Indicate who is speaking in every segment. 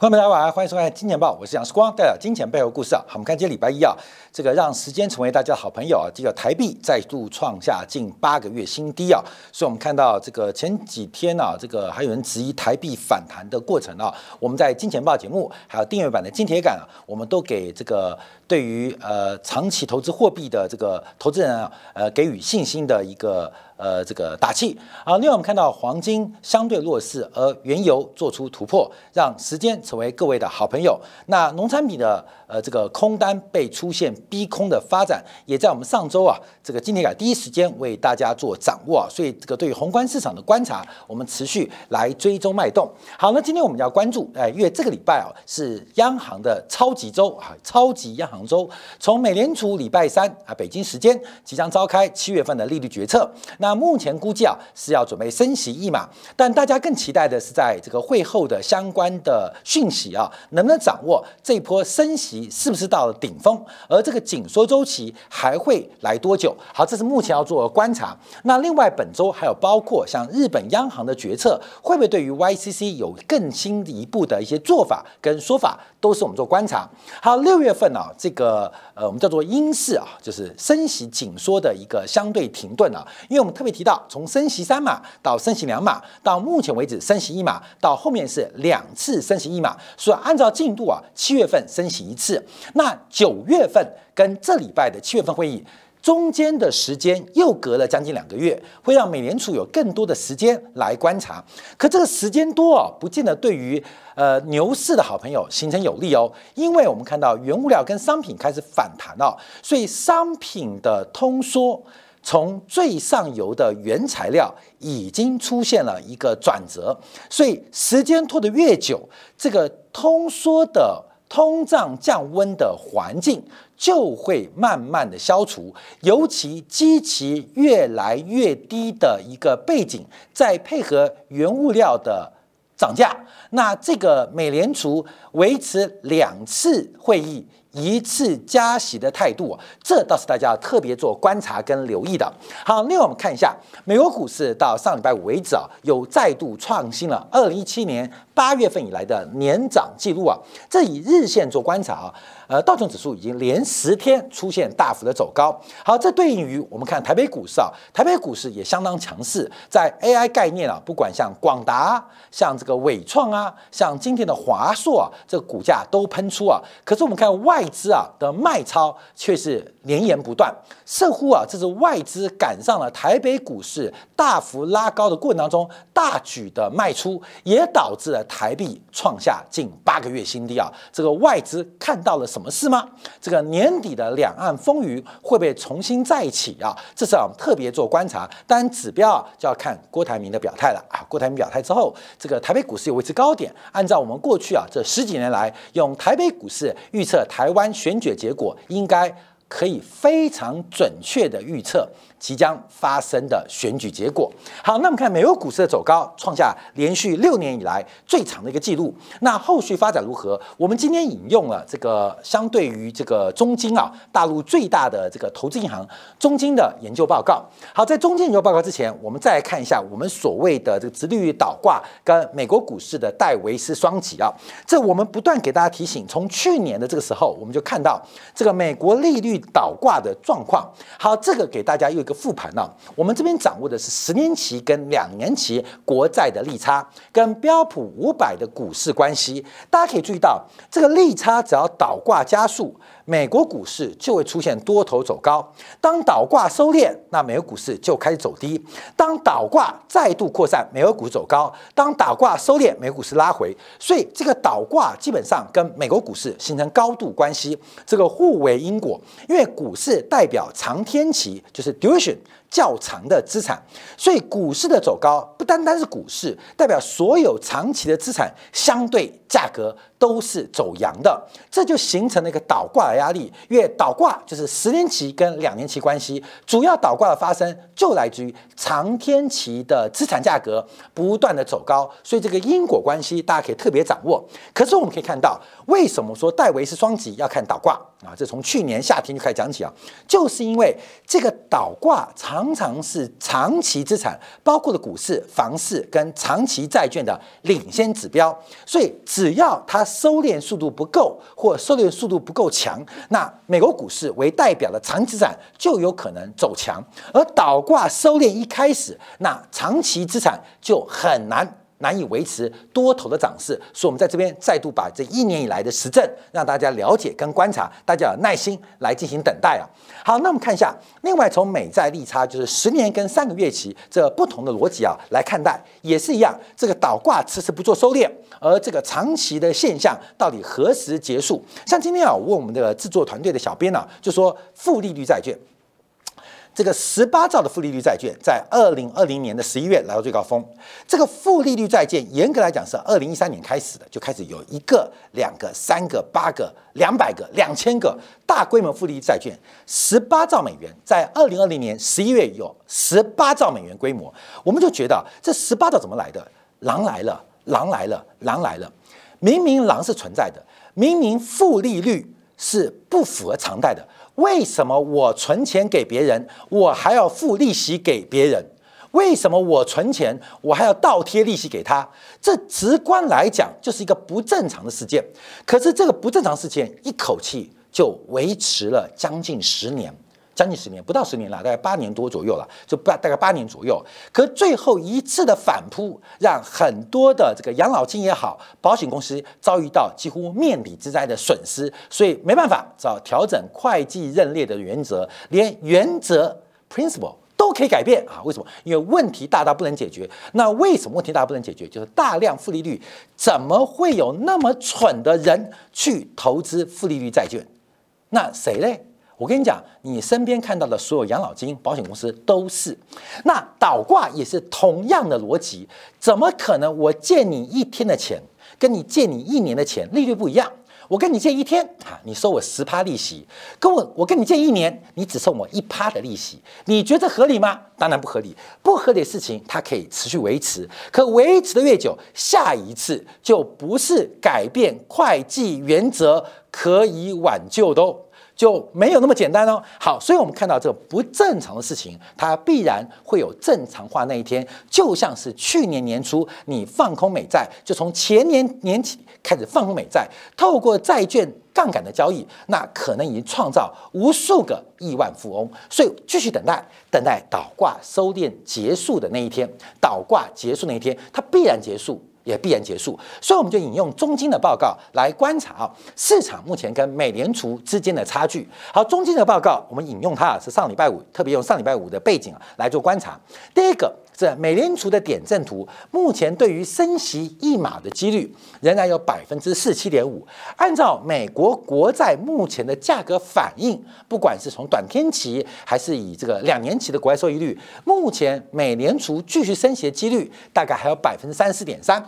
Speaker 1: 朋友们大家好，欢迎收看《金钱报》，我是杨世光，带来金钱背后故事啊。好，我们看今天礼拜一啊，这个让时间成为大家的好朋友啊。这个台币再度创下近八个月新低啊，所以我们看到这个前几天啊，这个还有人质疑台币反弹的过程啊。我们在《金钱报》节目还有订阅版的金铁杆啊，我们都给这个对于呃长期投资货币的这个投资人啊，呃给予信心的一个。呃，这个打气啊。另外，我们看到黄金相对弱势，而原油做出突破，让时间成为各位的好朋友。那农产品的呃这个空单被出现逼空的发展，也在我们上周啊，这个今天改第一时间为大家做掌握啊。所以，这个对于宏观市场的观察，我们持续来追踪脉动。好，那今天我们要关注，哎，因为这个礼拜啊是央行的超级周啊，超级央行周，从美联储礼拜三啊北京时间即将召开七月份的利率决策。那那目前估计啊是要准备升息一码，但大家更期待的是在这个会后的相关的讯息啊，能不能掌握这波升息是不是到了顶峰，而这个紧缩周期还会来多久？好，这是目前要做观察。那另外本周还有包括像日本央行的决策，会不会对于 YCC 有更新一步的一些做法跟说法，都是我们做观察。好，六月份啊，这个呃我们叫做英式啊，就是升息紧缩的一个相对停顿啊，因为我们。特别提到，从升息三码到升息两码，到目前为止升息一码，到后面是两次升息一码。所以按照进度啊，七月份升息一次，那九月份跟这礼拜的七月份会议中间的时间又隔了将近两个月，会让美联储有更多的时间来观察。可这个时间多啊，不见得对于呃牛市的好朋友形成有利哦，因为我们看到原物料跟商品开始反弹了，所以商品的通缩。从最上游的原材料已经出现了一个转折，所以时间拖得越久，这个通缩的通胀降温的环境就会慢慢的消除。尤其基期越来越低的一个背景，再配合原物料的涨价，那这个美联储维持两次会议。一次加息的态度，这倒是大家特别做观察跟留意的。好，另外我们看一下美国股市到上礼拜五为止啊，有再度创新了二零一七年八月份以来的年涨记录啊。这以日线做观察啊，呃，道琼指数已经连十天出现大幅的走高。好，这对应于我们看台北股市啊，台北股市也相当强势，在 AI 概念啊，不管像广达、像这个伟创啊、像今天的华硕啊，这个股价都喷出啊。可是我们看外资啊的卖超却是连延不断，似乎啊这是外资赶上了台北股市大幅拉高的过程当中大举的卖出，也导致了台币创下近八个月新低啊！这个外资看到了什什么事吗？这个年底的两岸风云会不会重新再起啊？这是我们特别做观察，当然指标啊就要看郭台铭的表态了啊！郭台铭表态之后，这个台北股市有维持高点，按照我们过去啊这十几年来用台北股市预测。台湾选举结果应该可以非常准确的预测。即将发生的选举结果。好，那我们看美国股市的走高，创下连续六年以来最长的一个记录。那后续发展如何？我们今天引用了这个相对于这个中金啊，大陆最大的这个投资银行中金的研究报告。好，在中金研究报告之前，我们再来看一下我们所谓的这个直利率倒挂跟美国股市的戴维斯双极啊。这我们不断给大家提醒，从去年的这个时候，我们就看到这个美国利率倒挂的状况。好，这个给大家又。个复盘呢，我们这边掌握的是十年期跟两年期国债的利差，跟标普五百的股市关系。大家可以注意到，这个利差只要倒挂加速。美国股市就会出现多头走高，当倒挂收敛，那美国股市就开始走低；当倒挂再度扩散，美国股市走高；当倒挂收敛，美国股市拉回。所以这个倒挂基本上跟美国股市形成高度关系，这个互为因果。因为股市代表长天期，就是 duration。较长的资产，所以股市的走高不单单是股市，代表所有长期的资产相对价格都是走阳的，这就形成了一个倒挂的压力，因为倒挂就是十年期跟两年期关系，主要倒挂的发生就来自于长天期的资产价格不断的走高，所以这个因果关系大家可以特别掌握。可是我们可以看到，为什么说戴维斯双极要看倒挂啊？这从去年夏天就开始讲起啊，就是因为这个倒挂常常是长期资产，包括了股市、房市跟长期债券的领先指标，所以只要它收敛速度不够，或收敛速度不够强，那美国股市为代表的长期资产就有可能走强，而倒挂收敛一开始，那长期资产就很难。难以维持多头的涨势，所以我们在这边再度把这一年以来的实证让大家了解跟观察，大家有耐心来进行等待啊。好，那我们看一下，另外从美债利差就是十年跟三个月期这不同的逻辑啊来看待，也是一样，这个倒挂迟迟不做收敛，而这个长期的现象到底何时结束？像今天啊，我问我们的制作团队的小编呢，就说负利率债券。这个十八兆的负利率债券在二零二零年的十一月来到最高峰。这个负利率债券严格来讲是二零一三年开始的，就开始有一个、两个、三个、八个、两百个、两千个大规模负利率债券，十八兆美元，在二零二零年十一月有十八兆美元规模，我们就觉得这十八兆怎么来的？狼来了，狼来了，狼来了！明明狼是存在的，明明负利率是不符合常态的。为什么我存钱给别人，我还要付利息给别人？为什么我存钱，我还要倒贴利息给他？这直观来讲就是一个不正常的事件。可是这个不正常事件一口气就维持了将近十年。将近十年，不到十年了，大概八年多左右了，就八大概八年左右。可最后一次的反扑，让很多的这个养老金也好，保险公司遭遇到几乎面底之灾的损失，所以没办法，只好调整会计认列的原则，连原则 principle 都可以改变啊？为什么？因为问题大到不能解决。那为什么问题大到不能解决？就是大量负利率，怎么会有那么蠢的人去投资负利率债券？那谁嘞？我跟你讲，你身边看到的所有养老金、保险公司都是，那倒挂也是同样的逻辑。怎么可能？我借你一天的钱，跟你借你一年的钱利率不一样。我跟你借一天啊，你收我十趴利息；跟我我跟你借一年，你只收我一趴的利息。你觉得合理吗？当然不合理。不合理的事情它可以持续维持，可维持的越久，下一次就不是改变会计原则可以挽救的哦。就没有那么简单哦。好，所以我们看到这个不正常的事情，它必然会有正常化那一天。就像是去年年初你放空美债，就从前年年起开始放空美债，透过债券杠杆的交易，那可能已经创造无数个亿万富翁。所以继续等待，等待倒挂收敛结束的那一天，倒挂结束那一天，它必然结束。也必然结束，所以我们就引用中金的报告来观察啊，市场目前跟美联储之间的差距。好，中金的报告我们引用它是上礼拜五，特别用上礼拜五的背景啊来做观察。第一个。这美联储的点阵图，目前对于升息一码的几率仍然有百分之四七点五。按照美国国债目前的价格反应，不管是从短天期还是以这个两年期的国债收益率，目前美联储继续升息的几率大概还有百分之三十点三。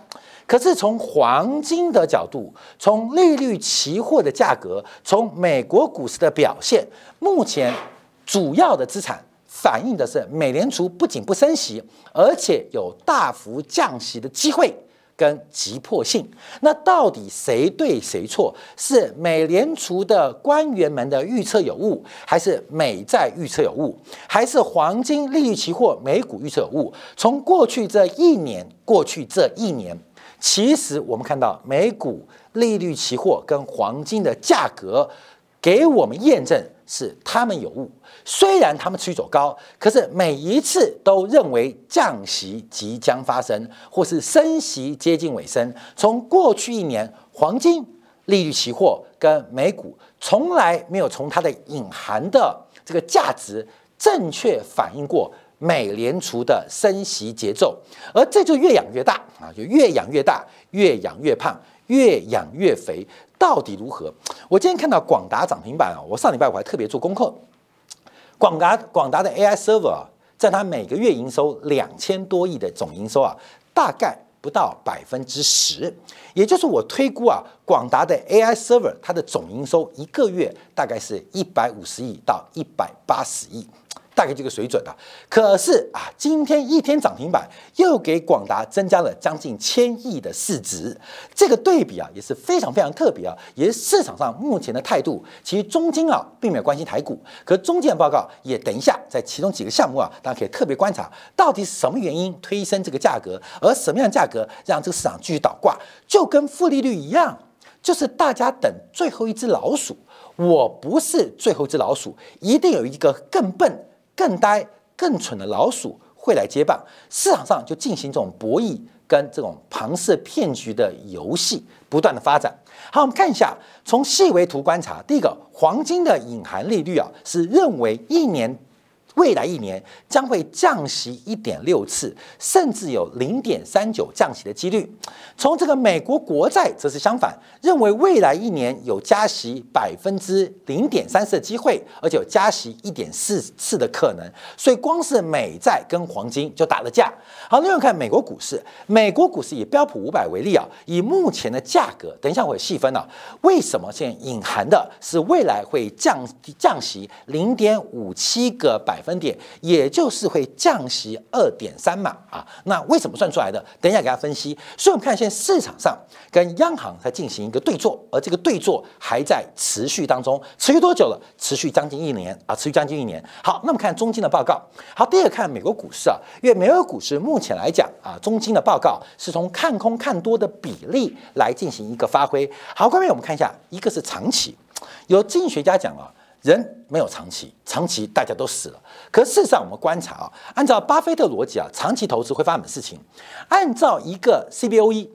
Speaker 1: 可是从黄金的角度，从利率期货的价格，从美国股市的表现，目前主要的资产。反映的是美联储不仅不升息，而且有大幅降息的机会跟急迫性。那到底谁对谁错？是美联储的官员们的预测有误，还是美债预测有误，还是黄金利率期货美股预测有误？从过去这一年，过去这一年，其实我们看到美股利率期货跟黄金的价格，给我们验证。是他们有误，虽然他们持续走高，可是每一次都认为降息即将发生，或是升息接近尾声。从过去一年，黄金利率期货跟美股从来没有从它的隐含的这个价值正确反映过美联储的升息节奏，而这就越养越大啊，就越养越大，越养越胖，越养越肥。到底如何？我今天看到广达涨停板啊！我上礼拜我还特别做功课，广达广达的 AI server 啊，在它每个月营收两千多亿的总营收啊，大概不到百分之十，也就是我推估啊，广达的 AI server 它的总营收一个月大概是一百五十亿到一百八十亿。大概这个水准的，可是啊，今天一天涨停板又给广达增加了将近千亿的市值，这个对比啊也是非常非常特别啊，也是市场上目前的态度。其实中金啊并没有关心台股，可中金的报告也等一下在其中几个项目啊，大家可以特别观察，到底是什么原因推升这个价格，而什么样价格让这个市场继续倒挂，就跟负利率一样，就是大家等最后一只老鼠。我不是最后一只老鼠，一定有一个更笨。更呆、更蠢的老鼠会来接棒，市场上就进行这种博弈跟这种庞氏骗局的游戏，不断的发展。好，我们看一下，从细微图观察，第一个，黄金的隐含利率啊，是认为一年。未来一年将会降息一点六次，甚至有零点三九降息的几率。从这个美国国债则是相反，认为未来一年有加息百分之零点三四的机会，而且有加息一点四次的可能。所以光是美债跟黄金就打了架。好，另外看美国股市，美国股市以标普五百为例啊，以目前的价格，等一下我会细分啊，为什么现在隐含的是未来会降降息零点五七个百分。分点，也就是会降息二点三码啊，那为什么算出来的？等一下给大家分析。所以，我们看现在市场上跟央行在进行一个对坐，而这个对坐还在持续当中，持续多久了？持续将近一年啊，持续将近一年。好，那么看中金的报告。好，第二个看美国股市啊，因为美国股市目前来讲啊，中金的报告是从看空看多的比例来进行一个发挥。好，各位我们看一下，一个是长期，有经济学家讲啊。人没有长期，长期大家都死了。可事实上，我们观察啊，按照巴菲特逻辑啊，长期投资会发生什么事情？按照一个 CBOE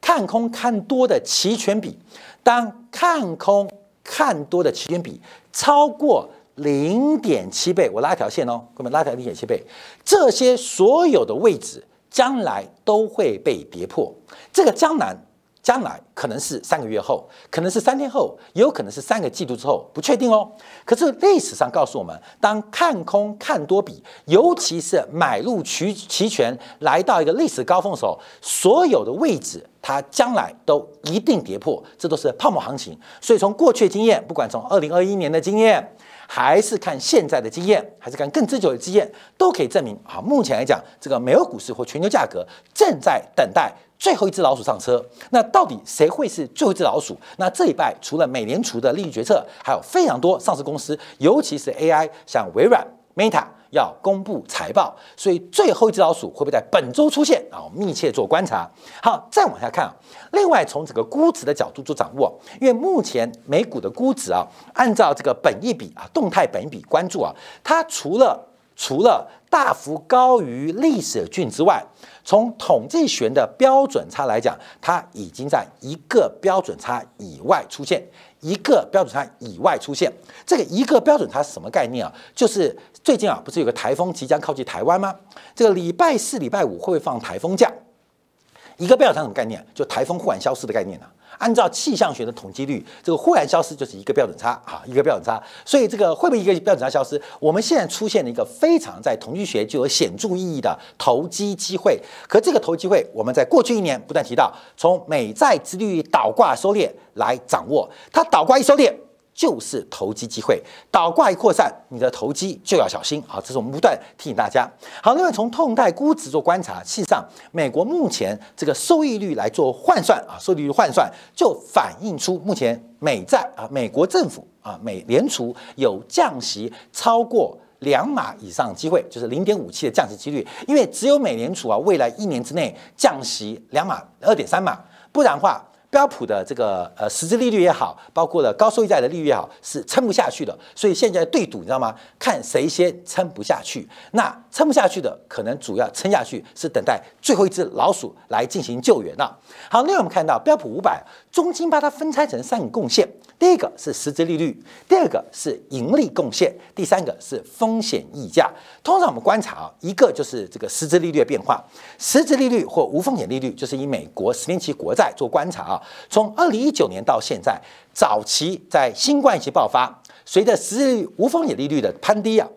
Speaker 1: 看空看多的期权比，当看空看多的期权比超过零点七倍，我拉条线哦，各位拉条零点七倍，这些所有的位置将来都会被跌破。这个将来。将来可能是三个月后，可能是三天后，也有可能是三个季度之后，不确定哦。可是历史上告诉我们，当看空看多比，尤其是买入期期权来到一个历史高峰的时候，所有的位置它将来都一定跌破，这都是泡沫行情。所以从过去经验，不管从二零二一年的经验，还是看现在的经验，还是看更持久的经验，都可以证明啊，目前来讲，这个美国股市或全球价格正在等待。最后一只老鼠上车，那到底谁会是最后一只老鼠？那这一拜除了美联储的利率决策，还有非常多上市公司，尤其是 AI，像微软、Meta 要公布财报，所以最后一只老鼠会不会在本周出现啊？我密切做观察。好，再往下看啊。另外，从这个估值的角度做掌握，因为目前美股的估值啊，按照这个本益比啊，动态本益比关注啊，它除了除了大幅高于历史均之外，从统计学的标准差来讲，它已经在一个标准差以外出现，一个标准差以外出现。这个一个标准差是什么概念啊？就是最近啊，不是有个台风即将靠近台湾吗？这个礼拜四、礼拜五会不会放台风假？一个标准差什么概念？就台风忽然消失的概念呢？按照气象学的统计率，这个忽然消失就是一个标准差啊，一个标准差。所以这个会不会一个标准差消失？我们现在出现了一个非常在统计学具有显著意义的投机机会。可这个投机机会，我们在过去一年不断提到，从美债殖率倒挂收敛来掌握，它倒挂一收敛。就是投机机会，倒挂一扩散，你的投机就要小心啊！这是我们不断提醒大家。好，另外从痛态估值做观察，事实上，美国目前这个收益率来做换算啊，收益率换算就反映出目前美债啊，美国政府啊，美联储有降息超过两码以上机会，就是零点五七的降息几率，因为只有美联储啊，未来一年之内降息两码二点三码，不然的话。标普的这个呃实质利率也好，包括了高收益债的利率也好，是撑不下去的。所以现在对赌，你知道吗？看谁先撑不下去。那撑不下去的，可能主要撑下去是等待最后一只老鼠来进行救援了。好，另外我们看到标普五百中金把它分拆成三个贡献：第一个是实质利率，第二个是盈利贡献，第三个是风险溢价。通常我们观察啊，一个就是这个实质利率的变化，实质利率或无风险利率，就是以美国十年期国债做观察啊。从二零一九年到现在，早期在新冠疫情爆发，随着实际无风险利率的攀低啊，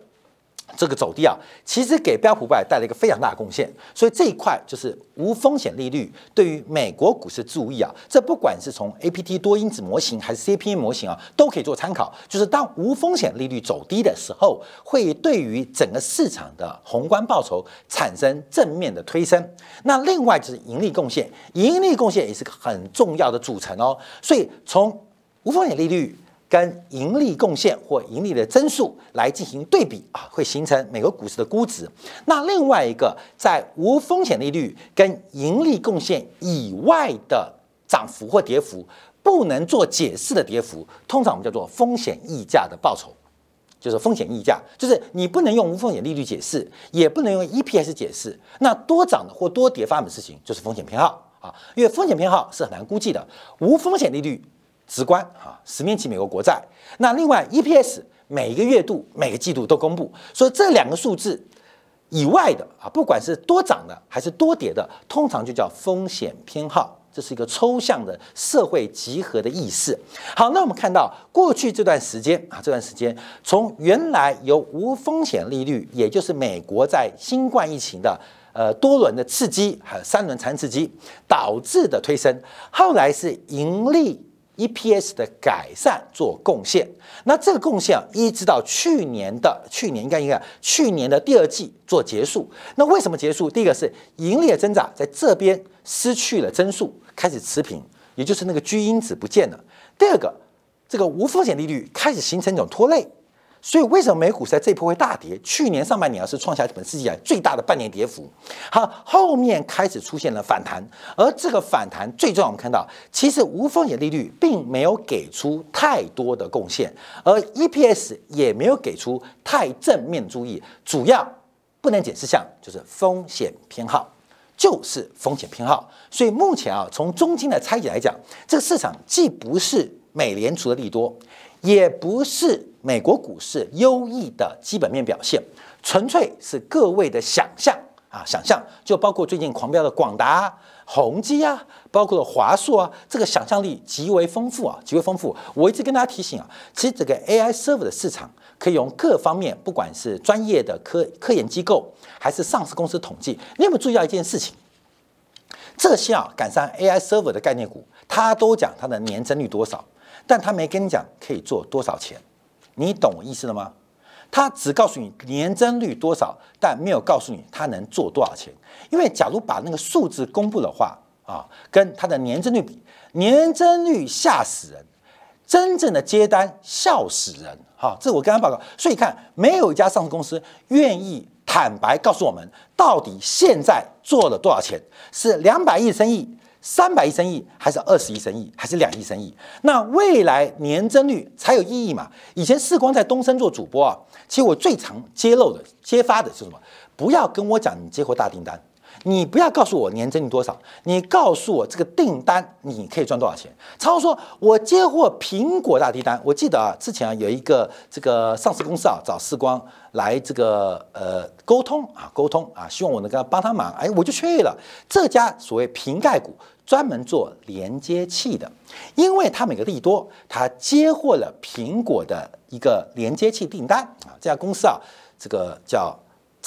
Speaker 1: 这个走低啊，其实给标普五百带来一个非常大的贡献。所以这一块就是无风险利率对于美国股市注意啊，这不管是从 A P T 多因子模型还是 C P A 模型啊，都可以做参考。就是当无风险利率走低的时候，会对于整个市场的宏观报酬产生正面的推升。那另外就是盈利贡献，盈利贡献也是个很重要的组成哦。所以从无风险利率。跟盈利贡献或盈利的增速来进行对比啊，会形成美国股市的估值。那另外一个，在无风险利率跟盈利贡献以外的涨幅或跌幅，不能做解释的跌幅，通常我们叫做风险溢价的报酬，就是风险溢价，就是你不能用无风险利率解释，也不能用 EPS 解释。那多涨的或多跌发生的事情，就是风险偏好啊，因为风险偏好是很难估计的，无风险利率。直观啊，十年期美国国债。那另外 EPS 每个月度、每个季度都公布，所以这两个数字以外的啊，不管是多涨的还是多跌的，通常就叫风险偏好。这是一个抽象的社会集合的意思。好，那我们看到过去这段时间啊，这段时间从原来由无风险利率，也就是美国在新冠疫情的呃多轮的刺激，还有三轮残刺激导致的推升，后来是盈利。EPS 的改善做贡献，那这个贡献，一直到去年的去年应该应该去年的第二季做结束。那为什么结束？第一个是盈利的增长在这边失去了增速，开始持平，也就是那个居因子不见了。第二个，这个无风险利率开始形成一种拖累。所以为什么美股在这波会大跌？去年上半年啊是创下本世纪来最大的半年跌幅。好，后面开始出现了反弹，而这个反弹最重要，我们看到其实无风险利率并没有给出太多的贡献，而 EPS 也没有给出太正面注意。主要不能解释项就是风险偏好，就是风险偏好。所以目前啊，从中金的拆解来讲，这个市场既不是美联储的利多。也不是美国股市优异的基本面表现，纯粹是各位的想象啊，想象就包括最近狂飙的广达、宏基啊，包括华硕啊，这个想象力极为丰富啊，极为丰富。我一直跟大家提醒啊，其实这个 AI server 的市场可以用各方面，不管是专业的科科研机构，还是上市公司统计，你有没有注意到一件事情？这些啊赶上 AI server 的概念股，它都讲它的年增率多少。但他没跟你讲可以做多少钱，你懂我意思了吗？他只告诉你年增率多少，但没有告诉你他能做多少钱。因为假如把那个数字公布的话啊，跟他的年增率比，年增率吓死人，真正的接单笑死人。哈，这我跟他报告。所以看，没有一家上市公司愿意坦白告诉我们，到底现在做了多少钱，是两百亿生意。三百亿生意还是二十亿生意还是两亿生意？那未来年增率才有意义嘛？以前世光在东升做主播啊，其实我最常揭露的、揭发的是什么？不要跟我讲你接获大订单。你不要告诉我年增率多少，你告诉我这个订单你可以赚多少钱。超说，我接获苹果大订单，我记得啊，之前啊有一个这个上市公司啊找世光来这个呃沟通啊沟通啊，希望我能够帮他忙，哎，我就去了这家所谓瓶盖股，专门做连接器的，因为他每个利多，他接获了苹果的一个连接器订单啊，这家公司啊，这个叫。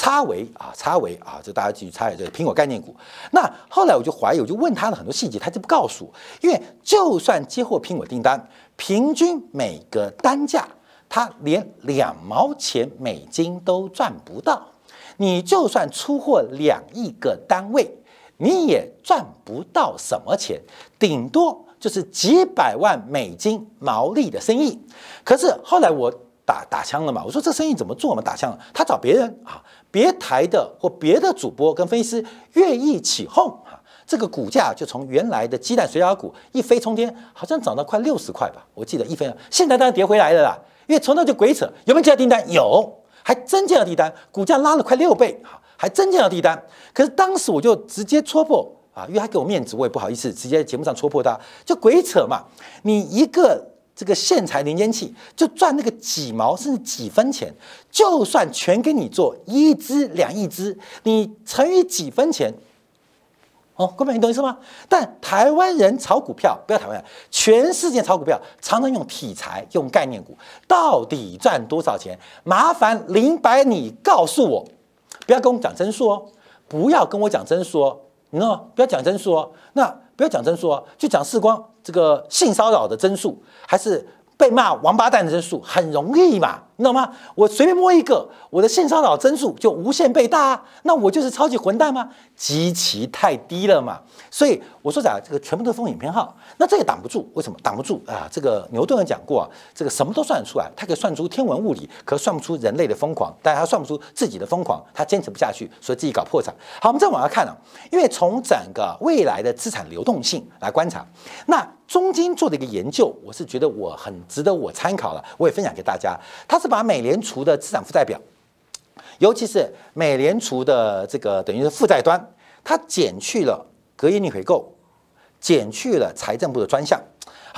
Speaker 1: 差维啊，差维啊，这大家继续猜，这个苹果概念股。那后来我就怀疑，我就问他了很多细节，他就不告诉我。因为就算接获苹果订单，平均每个单价他连两毛钱美金都赚不到。你就算出货两亿个单位，你也赚不到什么钱，顶多就是几百万美金毛利的生意。可是后来我打打枪了嘛，我说这生意怎么做嘛？打枪了，他找别人啊。别台的或别的主播跟分析师愿意起哄啊，这个股价就从原来的鸡蛋水饺股一飞冲天，好像涨到快六十块吧，我记得一飞，现在当然跌回来了啦。因为从那就鬼扯，有没有接到订单？有，还真接到订单，股价拉了快六倍啊，还真接到订单。可是当时我就直接戳破啊，因为他给我面子，我也不好意思直接在节目上戳破他，就鬼扯嘛，你一个。这个线材连接器就赚那个几毛甚至几分钱，就算全给你做一支两亿支，你乘以几分钱，哦，各位你懂意思吗？但台湾人炒股票，不要台湾人，全世界炒股票常常用题材、用概念股，到底赚多少钱？麻烦林白你告诉我，不要跟我讲真数哦，不要跟我讲真数哦，你知道？不要讲真数哦，那不要讲真数哦，就讲事光这个性骚扰的真数，还是被骂王八蛋的真数，很容易嘛。你懂吗？我随便摸一个，我的性骚扰增速就无限倍大，啊那我就是超级混蛋吗？极其太低了嘛。所以我说讲这个全部都是风险偏好，那这也挡不住。为什么挡不住啊？这个牛顿也讲过啊，这个什么都算得出来，他可以算出天文物理，可算不出人类的疯狂，但他算不出自己的疯狂，他坚持不下去，所以自己搞破产。好，我们再往下看啊，因为从整个未来的资产流动性来观察，那中金做的一个研究，我是觉得我很值得我参考了，我也分享给大家。他是。把美联储的资产负债表，尤其是美联储的这个等于是负债端，它减去了隔夜逆回购，减去了财政部的专项。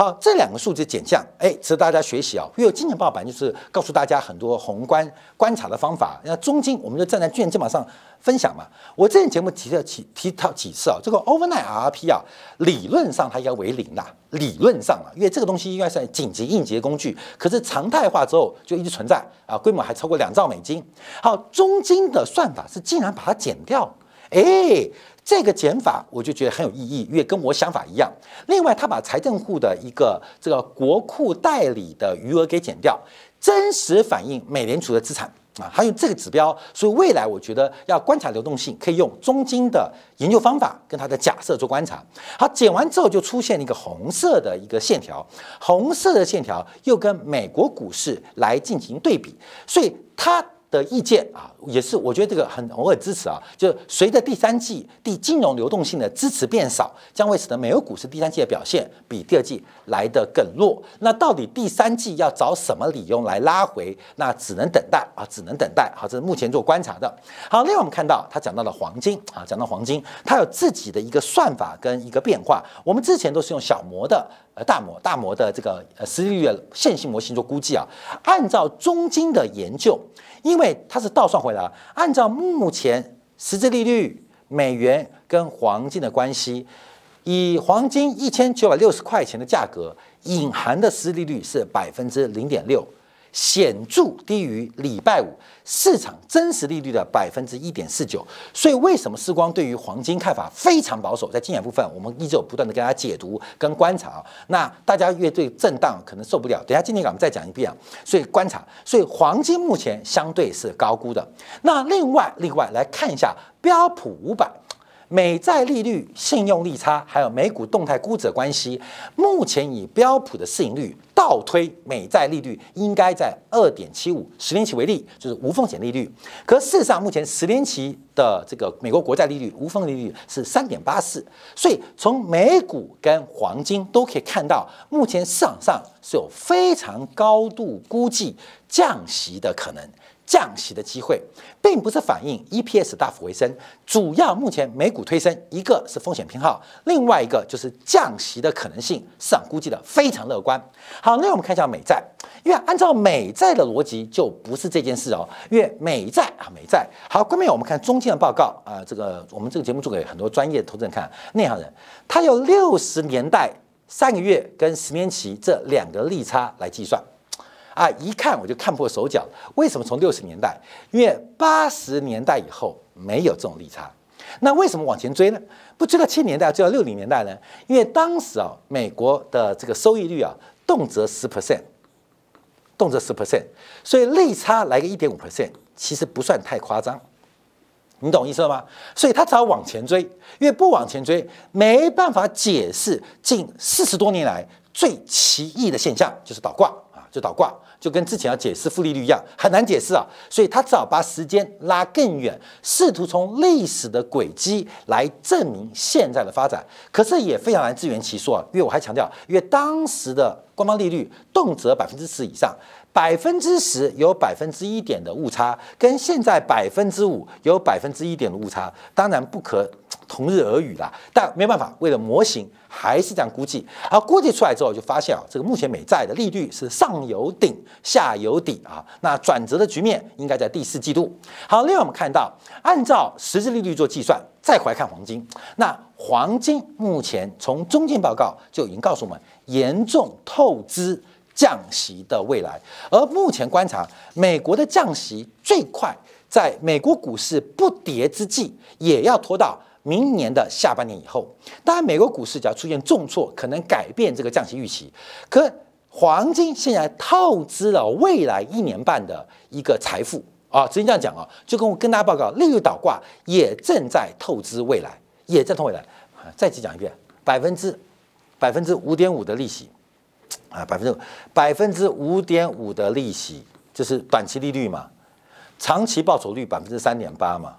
Speaker 1: 好，这两个数字减项，哎，值得大家学习啊。因为今年报版就是告诉大家很多宏观观察的方法。那中金，我们就站在巨人肩膀上分享嘛。我这节目提了几提到几次啊，这个 overnight RP 啊，理论上它应该为零的，理论上啊，因为这个东西应该算紧急应急的工具，可是常态化之后就一直存在啊，规模还超过两兆美金。好，中金的算法是竟然把它减掉，哎。这个减法我就觉得很有意义，因为跟我想法一样。另外，他把财政户的一个这个国库代理的余额给减掉，真实反映美联储的资产啊。他用这个指标，所以未来我觉得要观察流动性，可以用中金的研究方法跟他的假设做观察。好，减完之后就出现了一个红色的一个线条，红色的线条又跟美国股市来进行对比，所以它。的意见啊，也是我觉得这个很偶尔支持啊，就随着第三季第金融流动性的支持变少，将会使得美国股市第三季的表现比第二季来得更弱。那到底第三季要找什么理由来拉回？那只能等待啊，只能等待。好，这是目前做观察的。好，另外我们看到他讲到了黄金啊，讲到黄金，它有自己的一个算法跟一个变化。我们之前都是用小模的呃大摩大摩的这个呃实际的线性模型做估计啊，按照中金的研究。因为它是倒算回来，按照目前实质利率、美元跟黄金的关系，以黄金一千九百六十块钱的价格，隐含的实际利率是百分之零点六。显著低于礼拜五市场真实利率的百分之一点四九，所以为什么世光对于黄金看法非常保守？在经验部分，我们一直有不断的跟大家解读跟观察。那大家越对震荡可能受不了，等下今天我们再讲一遍。所以观察，所以黄金目前相对是高估的。那另外另外来看一下标普五百。美债利率、信用利差，还有美股动态估值的关系，目前以标普的市盈率倒推，美债利率应该在二点七五十年期为例，就是无风险利率。可事实上，目前十年期的这个美国国债利率无风利率是三点八四，所以从美股跟黄金都可以看到，目前市场上是有非常高度估计降息的可能。降息的机会，并不是反映 EPS 大幅回升，主要目前美股推升，一个是风险偏好，另外一个就是降息的可能性，市场估计的非常乐观。好，那我们看一下美债，因为按照美债的逻辑，就不是这件事哦，因为美债啊，美债。好，关面我们看中间的报告啊，这个我们这个节目做给很多专业投资人看，内行人，他有六十年代三个月跟十年期这两个利差来计算。啊，一看我就看破手脚。为什么从六十年代？因为八十年代以后没有这种利差。那为什么往前追呢？不追到七年代，追到六零年代呢？因为当时啊，美国的这个收益率啊，动辄十 percent，动辄十 percent，所以利差来个一点五 percent，其实不算太夸张。你懂意思了吗？所以他只要往前追，因为不往前追，没办法解释近四十多年来最奇异的现象，就是倒挂啊。就倒挂，就跟之前要解释负利率一样，很难解释啊。所以他只好把时间拉更远，试图从历史的轨迹来证明现在的发展。可是也非常难自圆其说啊，因为我还强调，因为当时的官方利率动辄百分之十以上，百分之十有百分之一点的误差，跟现在百分之五有百分之一点的误差，当然不可同日而语啦。但没办法，为了模型。还是这样估计，而估计出来之后，就发现啊，这个目前美债的利率是上有顶，下有底啊。那转折的局面应该在第四季度。好，另外我们看到，按照实质利率做计算，再回来看黄金，那黄金目前从中间报告就已经告诉我们，严重透支降息的未来。而目前观察，美国的降息最快在美国股市不跌之际，也要拖到明年的下半年以后。当然，美国股市只要出现重挫，可能改变这个降息预期。可黄金现在透支了未来一年半的一个财富啊，直接这样讲啊，就跟我跟大家报告，利率倒挂也正在透支未来，也在透未来。再次讲一遍，百分之百分之五点五的利息啊，百分之百分之五点五的利息，就是短期利率嘛？长期报酬率百分之三点八嘛？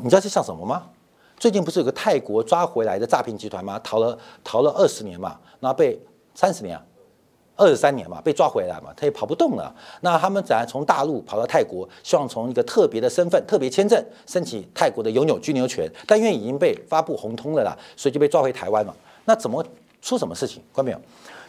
Speaker 1: 你知道这像什么吗？最近不是有个泰国抓回来的诈骗集团吗？逃了逃了二十年嘛，然后被。三十年啊，二十三年嘛，被抓回来嘛，他也跑不动了。那他们怎样从大陆跑到泰国，希望从一个特别的身份、特别签证申请泰国的永久居留权，但因为已经被发布红通了啦，所以就被抓回台湾嘛。那怎么出什么事情？看到没有？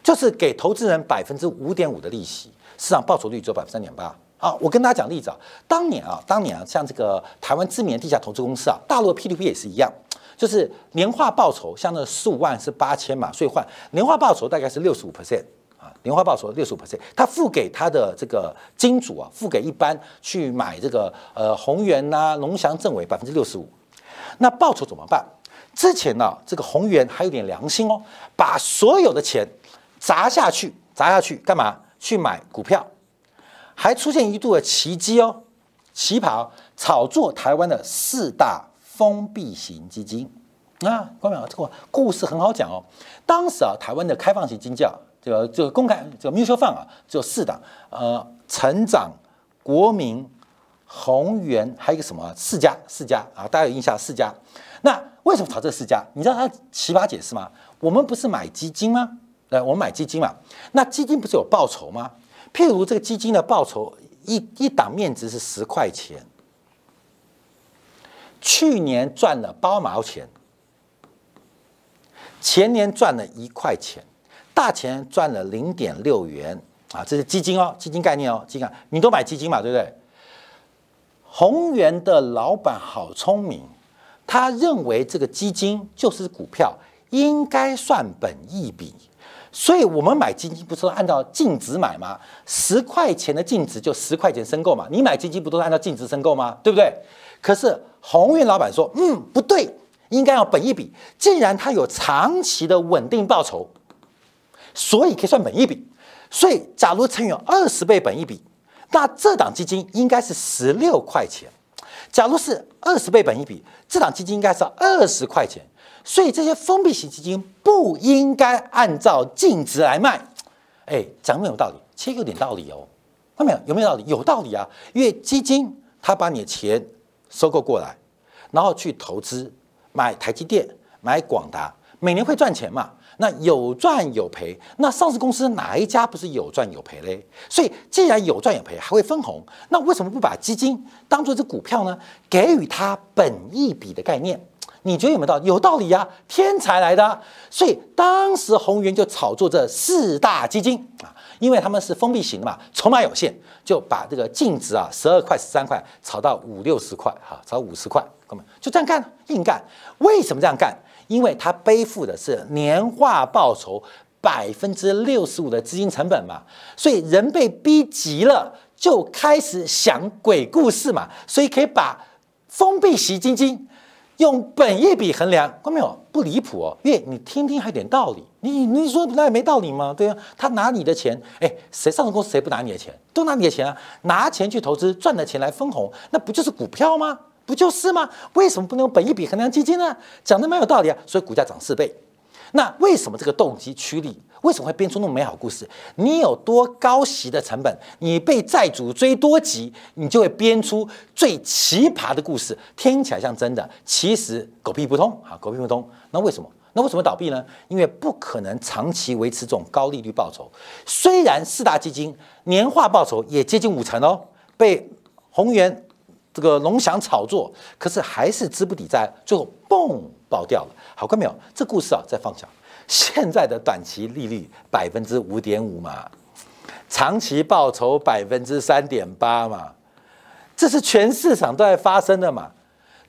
Speaker 1: 就是给投资人百分之五点五的利息，市场报酬率只有百分之三点八啊。我跟大家讲例子啊，当年啊，当年啊，像这个台湾知名地下投资公司啊，大陆的 P D P 也是一样。就是年化报酬，像那十五万是八千嘛，所以换年化报酬大概是六十五 percent 啊，年化报酬六十五 percent，他付给他的这个金主啊，付给一般去买这个呃宏源呐、龙翔、正伟百分之六十五，那报酬怎么办？之前呢，这个宏源还有点良心哦，把所有的钱砸下去，砸下去干嘛？去买股票，还出现一度的奇迹哦，旗袍炒作台湾的四大。封闭型基金，那关淼这个故事很好讲哦。当时啊，台湾的开放型基金啊，这个这个公开这个 mutual fund 啊，只有四档，呃，成长、国民、宏源，还有一个什么四家四家啊，大家有印象四家。那为什么炒这四家？你知道它奇葩解释吗？我们不是买基金吗？呃，我们买基金嘛，那基金不是有报酬吗？譬如这个基金的报酬，一一档面值是十块钱。去年赚了八毛钱，前年赚了一块钱，大钱赚了零点六元啊！这是基金哦，基金概念哦，基金，你都买基金嘛，对不对？宏源的老板好聪明，他认为这个基金就是股票，应该算本一笔，所以我们买基金不是按照净值买吗？十块钱的净值就十块钱申购嘛，你买基金不都是按照净值申购吗？对不对？可是宏源老板说：“嗯，不对，应该要本一笔。既然它有长期的稳定报酬，所以可以算本一笔。所以，假如乘以二十倍本一笔，那这档基金应该是十六块钱。假如是二十倍本一笔，这档基金应该是二十块钱。所以，这些封闭型基金不应该按照净值来卖。哎，讲没有道理，其实有点道理哦。看到没有？有没有道理？有道理啊！因为基金它把你的钱。收购过来，然后去投资买台积电、买广达，每年会赚钱嘛？那有赚有赔，那上市公司哪一家不是有赚有赔嘞？所以既然有赚有赔，还会分红，那为什么不把基金当做这股票呢？给予它本一比的概念，你觉得有没有道理？有道理呀，天才来的。所以当时宏源就炒作这四大基金啊。因为他们是封闭型的嘛，筹码有限，就把这个净值啊，十二块、十三块炒到五六十块，哈，炒五十块，哥们就这样干，硬干。为什么这样干？因为他背负的是年化报酬百分之六十五的资金成本嘛，所以人被逼急了，就开始想鬼故事嘛，所以可以把封闭型基金。用本业比衡量，看到没有？不离谱哦，因为你听听还有点道理。你你说那也没道理吗？对啊，他拿你的钱，哎，谁上市公司谁不拿你的钱？都拿你的钱啊，拿钱去投资，赚的钱来分红，那不就是股票吗？不就是吗？为什么不能用本一比衡量基金呢？讲的蛮有道理啊，所以股价涨四倍。那为什么这个动机趋利？为什么会编出那么美好故事？你有多高息的成本，你被债主追多急，你就会编出最奇葩的故事。听起来像真的，其实狗屁不通啊，狗屁不通。那为什么？那为什么倒闭呢？因为不可能长期维持这种高利率报酬。虽然四大基金年化报酬也接近五成哦，被宏源这个龙翔炒作，可是还是资不抵债，最后嘣爆掉了。好看没有？这故事啊，再放下。现在的短期利率百分之五点五嘛，长期报酬百分之三点八嘛，这是全市场都在发生的嘛。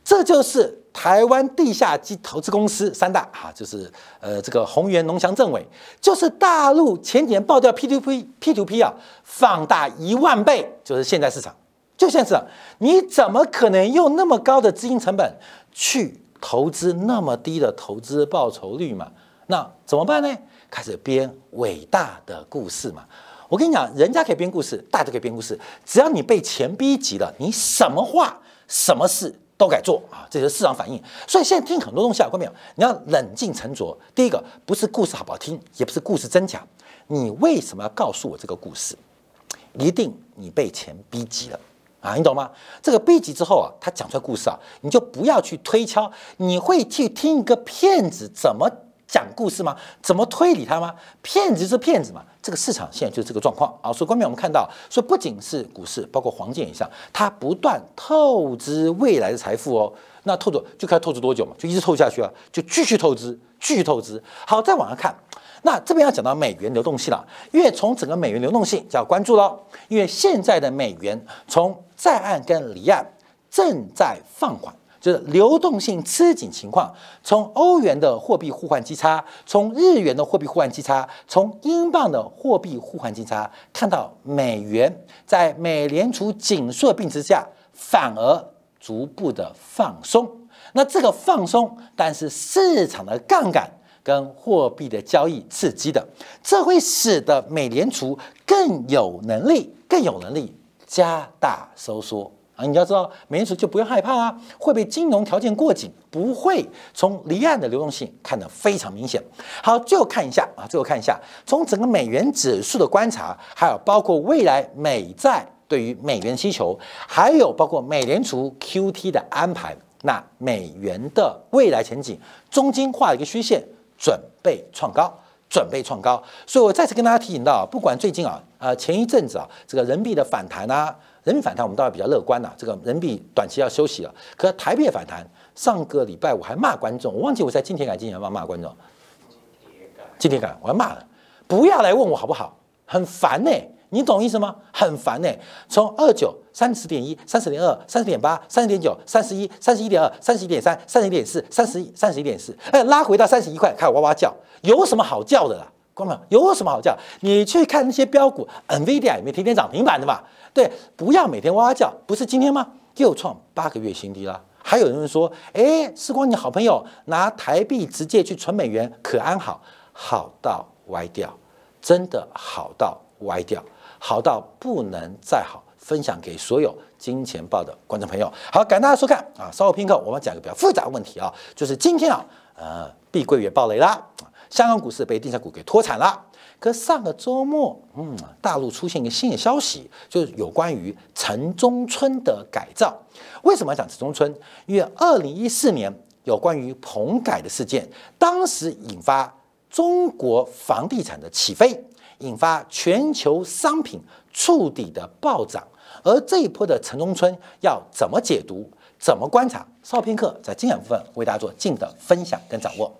Speaker 1: 这就是台湾地下基投资公司三大啊，就是呃这个宏源、农翔、政委，就是大陆前几年爆掉 P two P P two P 啊，放大一万倍，就是现在市场，就现在，你怎么可能用那么高的资金成本去投资那么低的投资报酬率嘛？那怎么办呢？开始编伟大的故事嘛。我跟你讲，人家可以编故事，大家可以编故事，只要你被钱逼急了，你什么话、什么事都敢做啊！这就是市场反应。所以现在听很多东西啊，观众朋友，你要冷静沉着。第一个，不是故事好不好听，也不是故事真假，你为什么要告诉我这个故事？一定你被钱逼急了啊！你懂吗？这个逼急之后啊，他讲出来故事啊，你就不要去推敲，你会去听一个骗子怎么。讲故事吗？怎么推理他吗？骗子是骗子嘛？这个市场现在就是这个状况啊！所以，关面我们看到，说不仅是股市，包括黄金以上，它不断透支未来的财富哦。那透着就看透支多久嘛？就一直透下去啊，就继续透支，继续透支。好，再往上看，那这边要讲到美元流动性了，因为从整个美元流动性就要关注喽。因为现在的美元从在岸跟离岸正在放缓。就是流动性吃紧情况，从欧元的货币互换基差，从日元的货币互换基差，从英镑的货币互换基差，看到美元在美联储紧缩并之下，反而逐步的放松。那这个放松，但是市场的杠杆跟货币的交易刺激的，这会使得美联储更有能力，更有能力加大收缩。啊，你要知道，美联储就不用害怕啊，会被金融条件过紧，不会从离岸的流动性看得非常明显。好，最后看一下啊，最后看一下，从整个美元指数的观察，还有包括未来美债对于美元需求，还有包括美联储 QT 的安排，那美元的未来前景，中间画一个虚线，准备创高，准备创高。所以我再次跟大家提醒到，不管最近啊，呃，前一阵子啊，这个人民币的反弹啊。人民币反弹，我们倒是比较乐观呐。这个人民币短期要休息了，可台币反弹，上个礼拜我还骂观众，我忘记我在今天改今天骂骂观众。今天今天啊我要骂了，不要来问我好不好？很烦呢，你懂意思吗？很烦呢。从二九三十点一、三十点二、三十点八、三十点九、三十一、三十一点二、三十一点三、三十一点四、三十一、三十一点四，哎，拉回到三十一块，开始哇哇叫，有什么好叫的啦？观众有什么好叫？你去看那些标股，NVIDIA 也没天天涨停板的嘛？对，不要每天哇哇叫，不是今天吗？又创八个月新低了。还有人说，哎，时光，你好朋友拿台币直接去存美元，可安好？好到歪掉，真的好到歪掉，好到不能再好。分享给所有金钱豹的观众朋友。好，感谢大家收看啊！稍后片刻，我们讲一个比较复杂的问题啊，就是今天啊，呃，碧桂园暴雷啦。香港股市被地产股给拖惨了。可上个周末，嗯，大陆出现一个新的消息，就是有关于城中村的改造。为什么要讲城中村？因为二零一四年有关于棚改的事件，当时引发中国房地产的起飞，引发全球商品触底的暴涨。而这一波的城中村要怎么解读、怎么观察？稍片刻在精讲部分为大家做进的分享跟掌握。